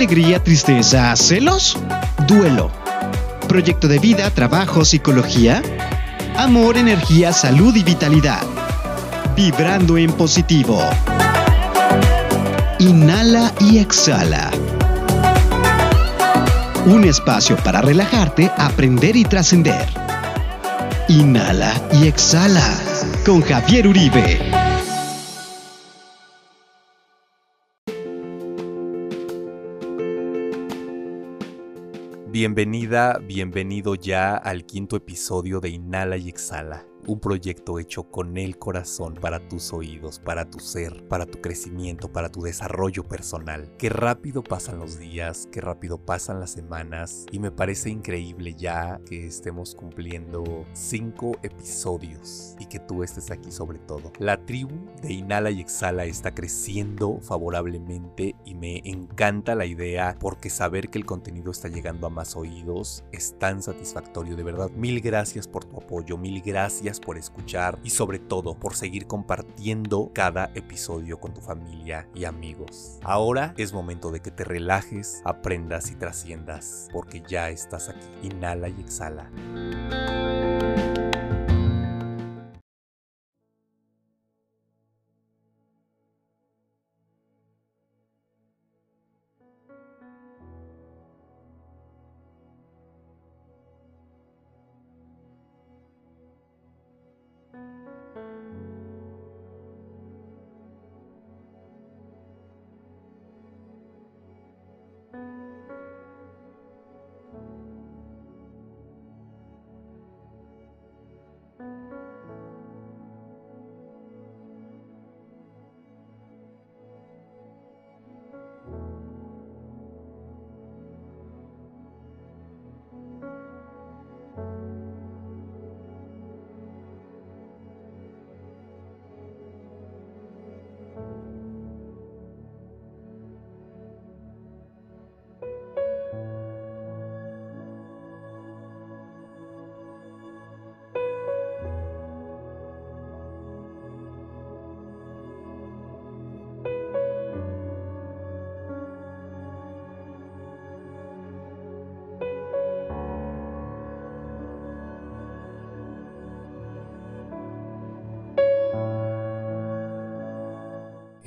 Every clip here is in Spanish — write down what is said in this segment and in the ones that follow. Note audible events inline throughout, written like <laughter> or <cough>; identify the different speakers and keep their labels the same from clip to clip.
Speaker 1: alegría, tristeza, celos, duelo. Proyecto de vida, trabajo, psicología. Amor, energía, salud y vitalidad. Vibrando en positivo. Inhala y exhala. Un espacio para relajarte, aprender y trascender. Inhala y exhala con Javier Uribe.
Speaker 2: Bienvenida, bienvenido ya al quinto episodio de Inhala y Exhala un proyecto hecho con el corazón para tus oídos, para tu ser, para tu crecimiento, para tu desarrollo personal. Qué rápido pasan los días, qué rápido pasan las semanas y me parece increíble ya que estemos cumpliendo cinco episodios y que tú estés aquí sobre todo. La tribu de Inhala y Exhala está creciendo favorablemente y me encanta la idea porque saber que el contenido está llegando a más oídos es tan satisfactorio, de verdad. Mil gracias por tu apoyo, mil gracias por escuchar y sobre todo por seguir compartiendo cada episodio con tu familia y amigos. Ahora es momento de que te relajes, aprendas y trasciendas, porque ya estás aquí. Inhala y exhala.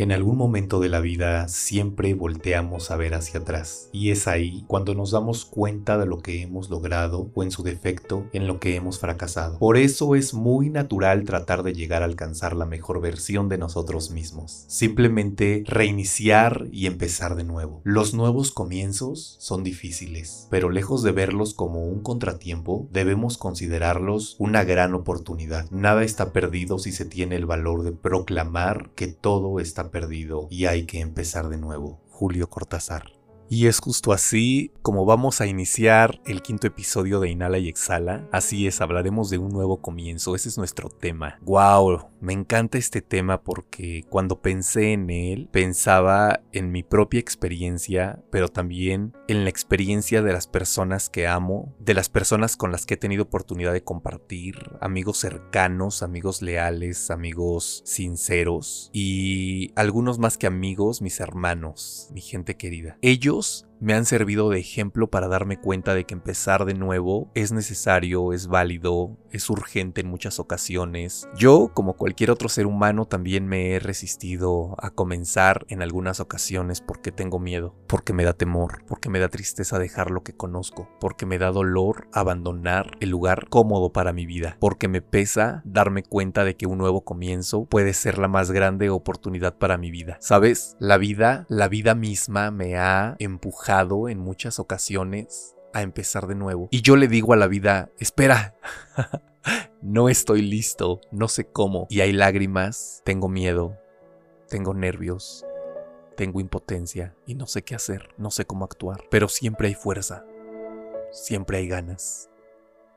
Speaker 2: En algún momento de la vida siempre volteamos a ver hacia atrás y es ahí cuando nos damos cuenta de lo que hemos logrado o en su defecto en lo que hemos fracasado. Por eso es muy natural tratar de llegar a alcanzar la mejor versión de nosotros mismos. Simplemente reiniciar y empezar de nuevo. Los nuevos comienzos son difíciles, pero lejos de verlos como un contratiempo, debemos considerarlos una gran oportunidad. Nada está perdido si se tiene el valor de proclamar que todo está perdido y hay que empezar de nuevo. Julio Cortázar. Y es justo así como vamos a iniciar el quinto episodio de Inhala y Exhala. Así es, hablaremos de un nuevo comienzo. Ese es nuestro tema. ¡Wow! Me encanta este tema porque cuando pensé en él, pensaba en mi propia experiencia, pero también en la experiencia de las personas que amo, de las personas con las que he tenido oportunidad de compartir, amigos cercanos, amigos leales, amigos sinceros y algunos más que amigos, mis hermanos, mi gente querida. Ellos Deus me han servido de ejemplo para darme cuenta de que empezar de nuevo es necesario, es válido, es urgente en muchas ocasiones. Yo, como cualquier otro ser humano, también me he resistido a comenzar en algunas ocasiones porque tengo miedo, porque me da temor, porque me da tristeza dejar lo que conozco, porque me da dolor abandonar el lugar cómodo para mi vida, porque me pesa darme cuenta de que un nuevo comienzo puede ser la más grande oportunidad para mi vida. ¿Sabes? La vida, la vida misma me ha empujado en muchas ocasiones a empezar de nuevo. Y yo le digo a la vida, espera, <laughs> no estoy listo, no sé cómo. Y hay lágrimas, tengo miedo, tengo nervios, tengo impotencia y no sé qué hacer, no sé cómo actuar. Pero siempre hay fuerza, siempre hay ganas.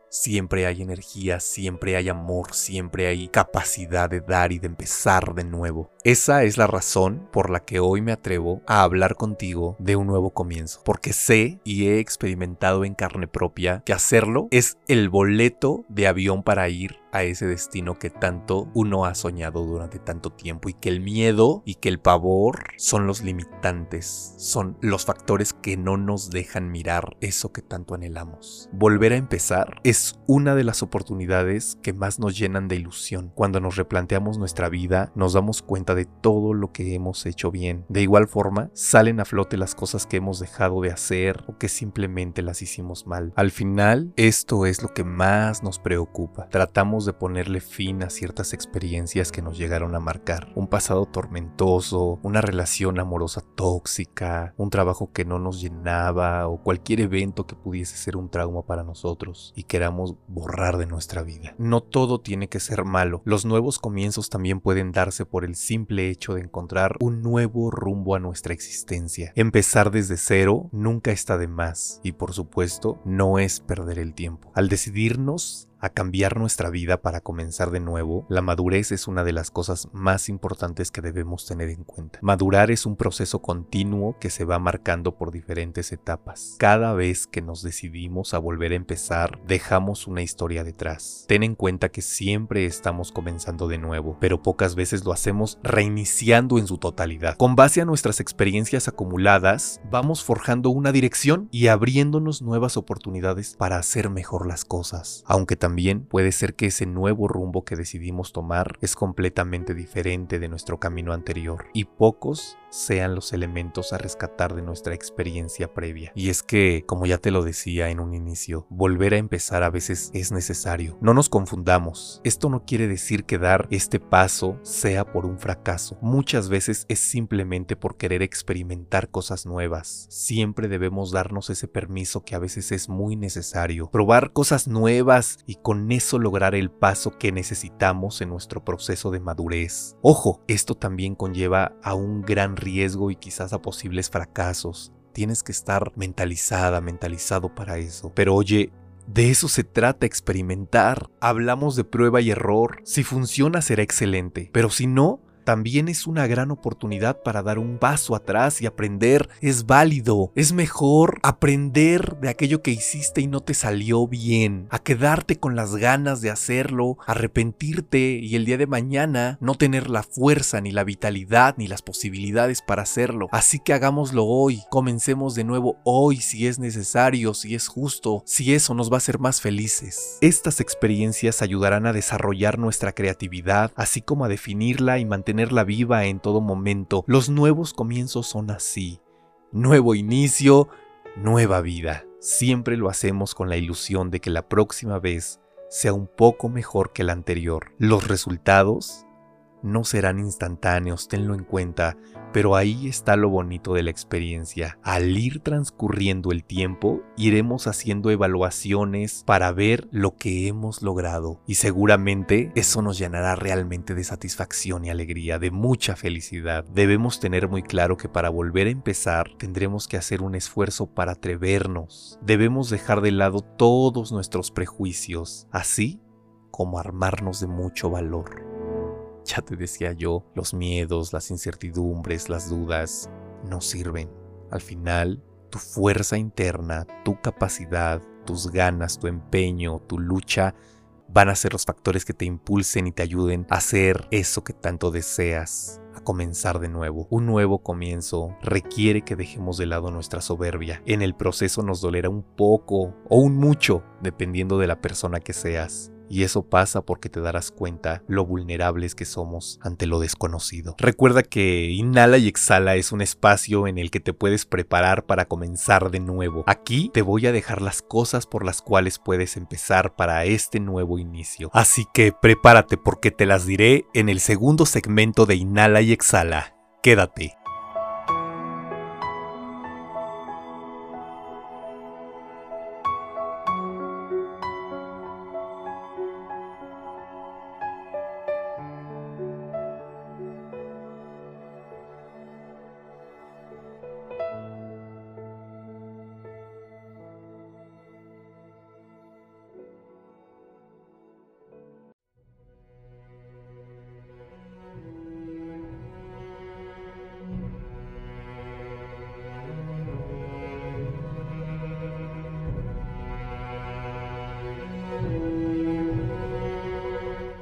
Speaker 2: Siempre hay energía, siempre hay amor, siempre hay capacidad de dar y de empezar de nuevo. Esa es la razón por la que hoy me atrevo a hablar contigo de un nuevo comienzo, porque sé y he experimentado en carne propia que hacerlo es el boleto de avión para ir a ese destino que tanto uno ha soñado durante tanto tiempo y que el miedo y que el pavor son los limitantes, son los factores que no nos dejan mirar eso que tanto anhelamos. Volver a empezar es una de las oportunidades que más nos llenan de ilusión. Cuando nos replanteamos nuestra vida, nos damos cuenta de todo lo que hemos hecho bien. De igual forma, salen a flote las cosas que hemos dejado de hacer o que simplemente las hicimos mal. Al final, esto es lo que más nos preocupa. Tratamos de ponerle fin a ciertas experiencias que nos llegaron a marcar. Un pasado tormentoso, una relación amorosa tóxica, un trabajo que no nos llenaba o cualquier evento que pudiese ser un trauma para nosotros y queramos borrar de nuestra vida. No todo tiene que ser malo. Los nuevos comienzos también pueden darse por el simple hecho de encontrar un nuevo rumbo a nuestra existencia. Empezar desde cero nunca está de más y por supuesto no es perder el tiempo. Al decidirnos a cambiar nuestra vida para comenzar de nuevo, la madurez es una de las cosas más importantes que debemos tener en cuenta. Madurar es un proceso continuo que se va marcando por diferentes etapas. Cada vez que nos decidimos a volver a empezar, dejamos una historia detrás. Ten en cuenta que siempre estamos comenzando de nuevo, pero pocas veces lo hacemos reiniciando en su totalidad. Con base a nuestras experiencias acumuladas, vamos forjando una dirección y abriéndonos nuevas oportunidades para hacer mejor las cosas, aunque también puede ser que ese nuevo rumbo que decidimos tomar es completamente diferente de nuestro camino anterior y pocos sean los elementos a rescatar de nuestra experiencia previa. Y es que, como ya te lo decía en un inicio, volver a empezar a veces es necesario. No nos confundamos. Esto no quiere decir que dar este paso sea por un fracaso. Muchas veces es simplemente por querer experimentar cosas nuevas. Siempre debemos darnos ese permiso que a veces es muy necesario. Probar cosas nuevas y con eso lograr el paso que necesitamos en nuestro proceso de madurez. Ojo, esto también conlleva a un gran riesgo y quizás a posibles fracasos. Tienes que estar mentalizada, mentalizado para eso. Pero oye, de eso se trata experimentar. Hablamos de prueba y error. Si funciona será excelente, pero si no, también es una gran oportunidad para dar un paso atrás y aprender. Es válido. Es mejor aprender de aquello que hiciste y no te salió bien, a quedarte con las ganas de hacerlo, arrepentirte y el día de mañana no tener la fuerza ni la vitalidad ni las posibilidades para hacerlo. Así que hagámoslo hoy. Comencemos de nuevo hoy si es necesario, si es justo, si eso nos va a hacer más felices. Estas experiencias ayudarán a desarrollar nuestra creatividad, así como a definirla y mantener la viva en todo momento. Los nuevos comienzos son así. Nuevo inicio, nueva vida. Siempre lo hacemos con la ilusión de que la próxima vez sea un poco mejor que la anterior. Los resultados no serán instantáneos, tenlo en cuenta, pero ahí está lo bonito de la experiencia. Al ir transcurriendo el tiempo, iremos haciendo evaluaciones para ver lo que hemos logrado y seguramente eso nos llenará realmente de satisfacción y alegría, de mucha felicidad. Debemos tener muy claro que para volver a empezar tendremos que hacer un esfuerzo para atrevernos. Debemos dejar de lado todos nuestros prejuicios, así como armarnos de mucho valor. Ya te decía yo, los miedos, las incertidumbres, las dudas no sirven. Al final, tu fuerza interna, tu capacidad, tus ganas, tu empeño, tu lucha, van a ser los factores que te impulsen y te ayuden a hacer eso que tanto deseas, a comenzar de nuevo. Un nuevo comienzo requiere que dejemos de lado nuestra soberbia. En el proceso nos dolerá un poco o un mucho, dependiendo de la persona que seas. Y eso pasa porque te darás cuenta lo vulnerables que somos ante lo desconocido. Recuerda que Inhala y Exhala es un espacio en el que te puedes preparar para comenzar de nuevo. Aquí te voy a dejar las cosas por las cuales puedes empezar para este nuevo inicio. Así que prepárate porque te las diré en el segundo segmento de Inhala y Exhala. Quédate.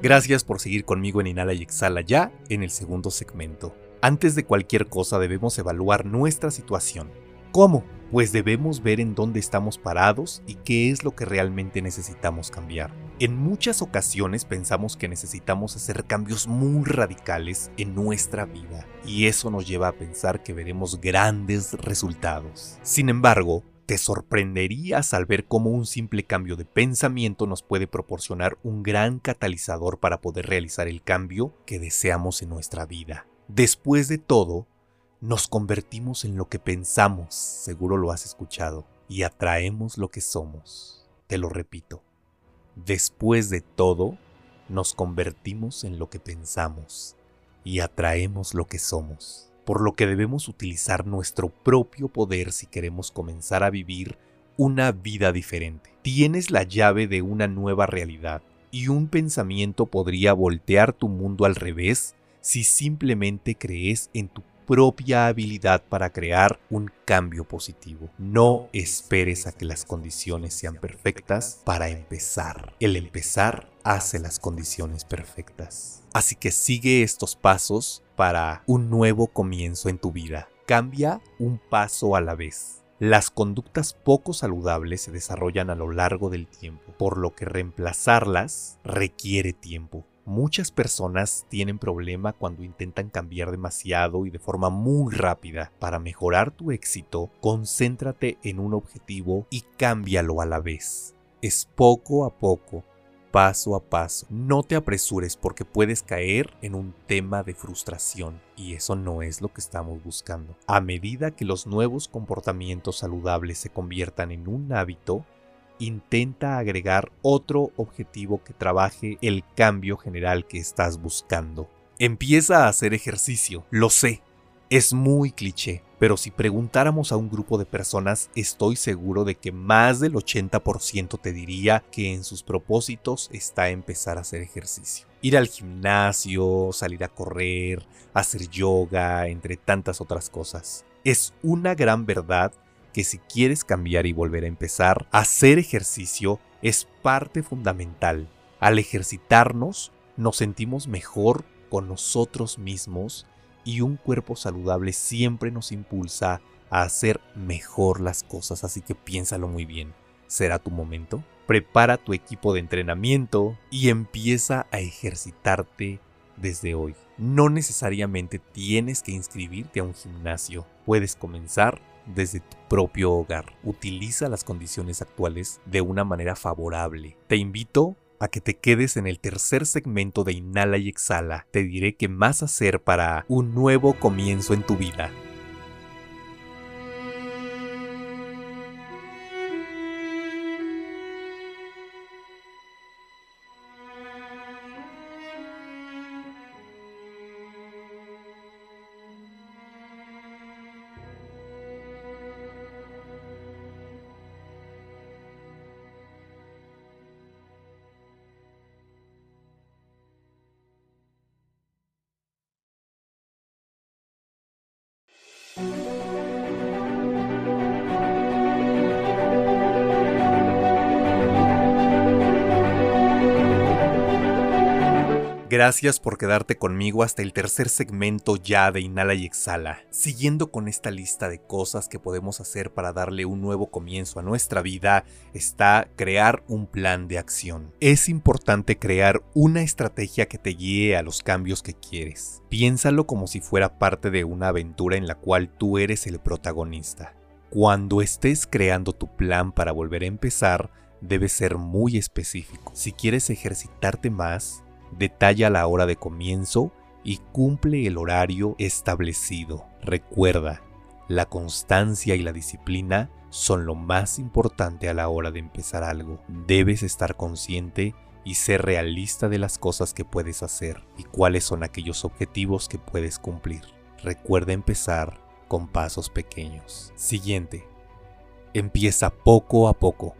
Speaker 2: Gracias por seguir conmigo en Inhala y Exhala ya en el segundo segmento. Antes de cualquier cosa debemos evaluar nuestra situación. ¿Cómo? Pues debemos ver en dónde estamos parados y qué es lo que realmente necesitamos cambiar. En muchas ocasiones pensamos que necesitamos hacer cambios muy radicales en nuestra vida y eso nos lleva a pensar que veremos grandes resultados. Sin embargo, te sorprenderías al ver cómo un simple cambio de pensamiento nos puede proporcionar un gran catalizador para poder realizar el cambio que deseamos en nuestra vida. Después de todo, nos convertimos en lo que pensamos, seguro lo has escuchado, y atraemos lo que somos. Te lo repito. Después de todo, nos convertimos en lo que pensamos y atraemos lo que somos por lo que debemos utilizar nuestro propio poder si queremos comenzar a vivir una vida diferente. Tienes la llave de una nueva realidad y un pensamiento podría voltear tu mundo al revés si simplemente crees en tu propia habilidad para crear un cambio positivo. No esperes a que las condiciones sean perfectas para empezar. El empezar hace las condiciones perfectas. Así que sigue estos pasos para un nuevo comienzo en tu vida. Cambia un paso a la vez. Las conductas poco saludables se desarrollan a lo largo del tiempo, por lo que reemplazarlas requiere tiempo. Muchas personas tienen problema cuando intentan cambiar demasiado y de forma muy rápida. Para mejorar tu éxito, concéntrate en un objetivo y cámbialo a la vez. Es poco a poco paso a paso. No te apresures porque puedes caer en un tema de frustración y eso no es lo que estamos buscando. A medida que los nuevos comportamientos saludables se conviertan en un hábito, intenta agregar otro objetivo que trabaje el cambio general que estás buscando. Empieza a hacer ejercicio, lo sé, es muy cliché, pero si preguntáramos a un grupo de personas, estoy seguro de que más del 80% te diría que en sus propósitos está empezar a hacer ejercicio. Ir al gimnasio, salir a correr, hacer yoga, entre tantas otras cosas. Es una gran verdad que si quieres cambiar y volver a empezar, hacer ejercicio es parte fundamental. Al ejercitarnos, nos sentimos mejor con nosotros mismos y un cuerpo saludable siempre nos impulsa a hacer mejor las cosas, así que piénsalo muy bien. ¿Será tu momento? Prepara tu equipo de entrenamiento y empieza a ejercitarte desde hoy. No necesariamente tienes que inscribirte a un gimnasio, puedes comenzar desde tu propio hogar. Utiliza las condiciones actuales de una manera favorable. Te invito a que te quedes en el tercer segmento de Inhala y Exhala. Te diré qué más hacer para un nuevo comienzo en tu vida. Gracias por quedarte conmigo hasta el tercer segmento ya de Inhala y Exhala. Siguiendo con esta lista de cosas que podemos hacer para darle un nuevo comienzo a nuestra vida, está crear un plan de acción. Es importante crear una estrategia que te guíe a los cambios que quieres. Piénsalo como si fuera parte de una aventura en la cual tú eres el protagonista. Cuando estés creando tu plan para volver a empezar, debes ser muy específico. Si quieres ejercitarte más, detalla la hora de comienzo y cumple el horario establecido. Recuerda, la constancia y la disciplina son lo más importante a la hora de empezar algo. Debes estar consciente y ser realista de las cosas que puedes hacer y cuáles son aquellos objetivos que puedes cumplir. Recuerda empezar con pasos pequeños. Siguiente. Empieza poco a poco.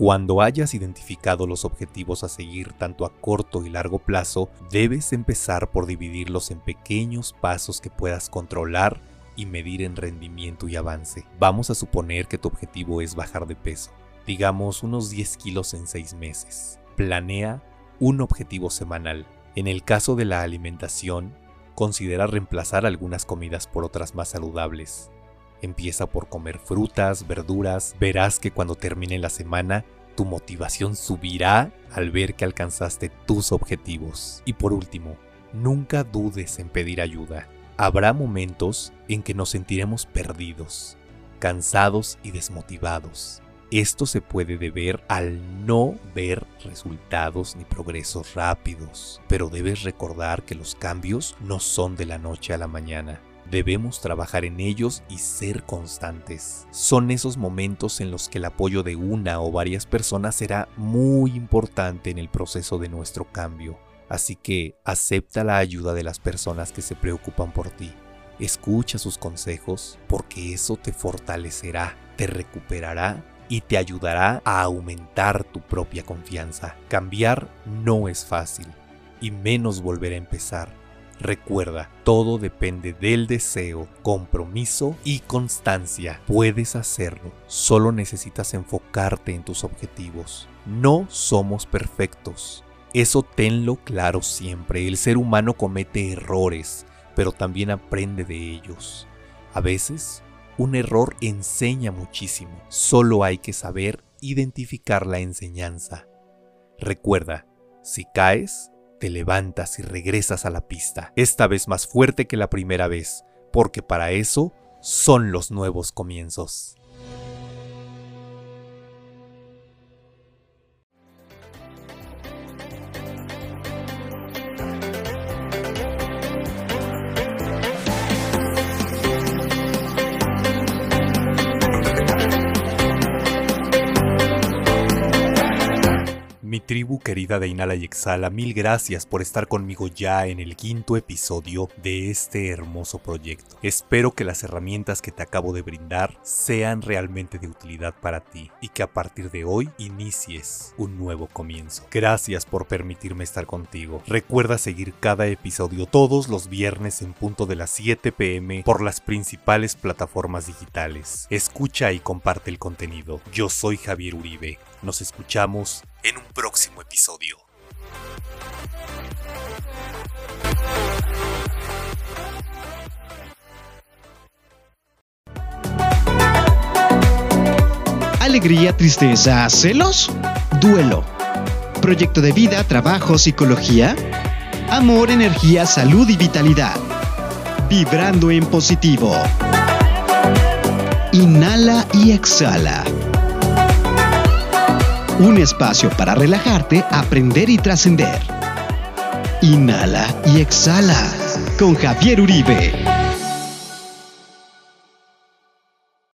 Speaker 2: Cuando hayas identificado los objetivos a seguir tanto a corto y largo plazo, debes empezar por dividirlos en pequeños pasos que puedas controlar y medir en rendimiento y avance. Vamos a suponer que tu objetivo es bajar de peso, digamos unos 10 kilos en 6 meses. Planea un objetivo semanal. En el caso de la alimentación, considera reemplazar algunas comidas por otras más saludables. Empieza por comer frutas, verduras, verás que cuando termine la semana tu motivación subirá al ver que alcanzaste tus objetivos. Y por último, nunca dudes en pedir ayuda. Habrá momentos en que nos sentiremos perdidos, cansados y desmotivados. Esto se puede deber al no ver resultados ni progresos rápidos, pero debes recordar que los cambios no son de la noche a la mañana. Debemos trabajar en ellos y ser constantes. Son esos momentos en los que el apoyo de una o varias personas será muy importante en el proceso de nuestro cambio. Así que acepta la ayuda de las personas que se preocupan por ti. Escucha sus consejos porque eso te fortalecerá, te recuperará y te ayudará a aumentar tu propia confianza. Cambiar no es fácil y menos volver a empezar. Recuerda, todo depende del deseo, compromiso y constancia. Puedes hacerlo, solo necesitas enfocarte en tus objetivos. No somos perfectos. Eso tenlo claro siempre. El ser humano comete errores, pero también aprende de ellos. A veces un error enseña muchísimo, solo hay que saber identificar la enseñanza. Recuerda, si caes, te levantas y regresas a la pista, esta vez más fuerte que la primera vez, porque para eso son los nuevos comienzos. Tribu querida de Inhala y Exhala, mil gracias por estar conmigo ya en el quinto episodio de este hermoso proyecto. Espero que las herramientas que te acabo de brindar sean realmente de utilidad para ti y que a partir de hoy inicies un nuevo comienzo. Gracias por permitirme estar contigo. Recuerda seguir cada episodio todos los viernes en punto de las 7 pm por las principales plataformas digitales. Escucha y comparte el contenido. Yo soy Javier Uribe. Nos escuchamos en un próximo episodio.
Speaker 1: Alegría, tristeza, celos, duelo. Proyecto de vida, trabajo, psicología. Amor, energía, salud y vitalidad. Vibrando en positivo. Inhala y exhala un espacio para relajarte, aprender y trascender. Inhala y exhala con Javier Uribe.